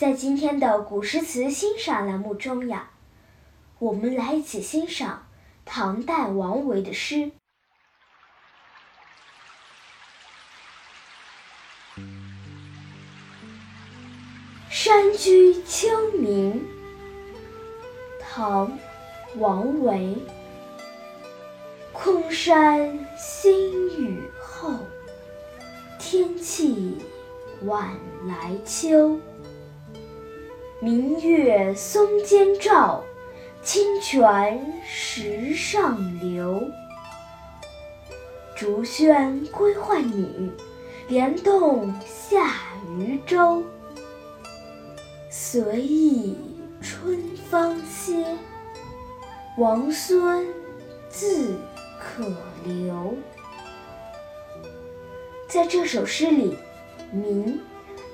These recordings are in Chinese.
在今天的古诗词欣赏栏目中呀，我们来一起欣赏唐代王维的诗。山居秋暝，唐·王维。空山新雨后，天气晚来秋。明月松间照，清泉石上流。竹喧归浣女，莲动下渔舟。随意春芳歇，王孙自可留。在这首诗里，“明”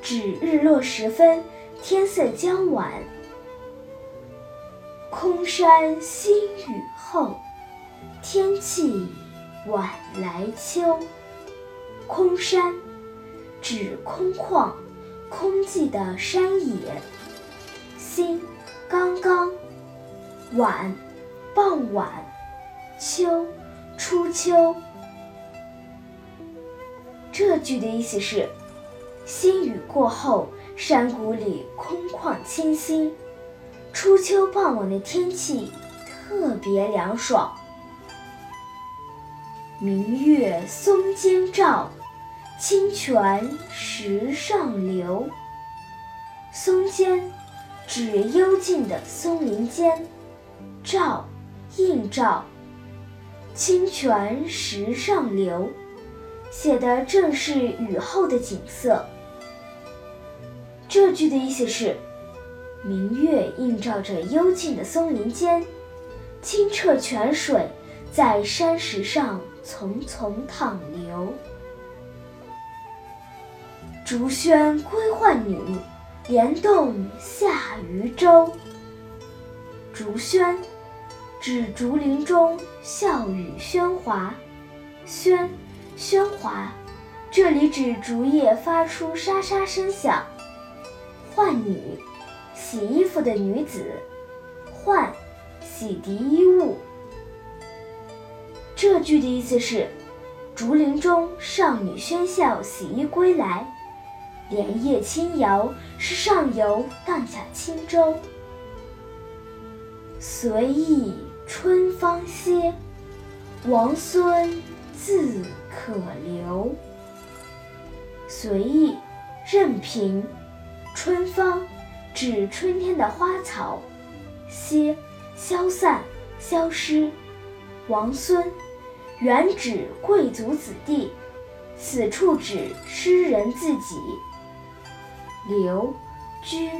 指日落时分，天色将晚。空山新雨后，天气晚来秋。空山指空旷。空寂的山野，新刚刚，晚傍晚，秋初秋。这句的意思是：新雨过后，山谷里空旷清新，初秋傍晚的天气特别凉爽。明月松间照。清泉石上流，松间指幽静的松林间，照映照，清泉石上流，写的正是雨后的景色。这句的意思是：明月映照着幽静的松林间，清澈泉水在山石上淙淙淌流。竹喧归浣女，莲动下渔舟。竹喧指竹林中笑语喧哗，喧喧哗，这里指竹叶发出沙沙声响。浣女，洗衣服的女子，浣，洗涤衣物。这句的意思是，竹林中少女喧笑洗衣归来。莲叶轻摇，是上游荡下轻舟。随意春芳歇，王孙自可留。随意，任凭。春芳，指春天的花草。歇，消散、消失。王孙，原指贵族子弟，此处指诗人自己。留居，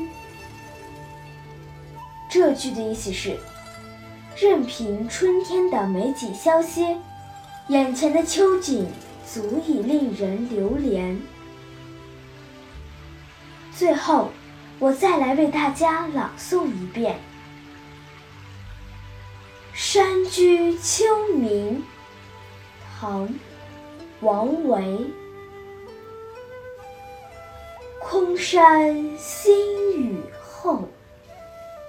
这句的意思是：任凭春天的美景消歇，眼前的秋景足以令人流连。最后，我再来为大家朗诵一遍《山居秋暝》，唐·王维。空山新雨后，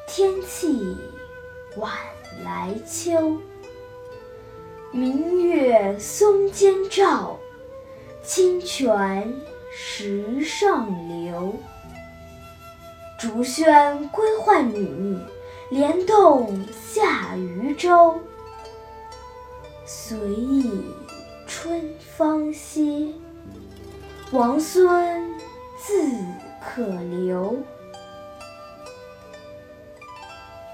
天气晚来秋。明月松间照，清泉石上流。竹喧归浣女，莲动下渔舟。随意春芳歇，王孙自可留。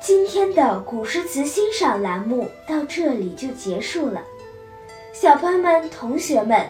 今天的古诗词欣赏栏目到这里就结束了，小朋友们、同学们，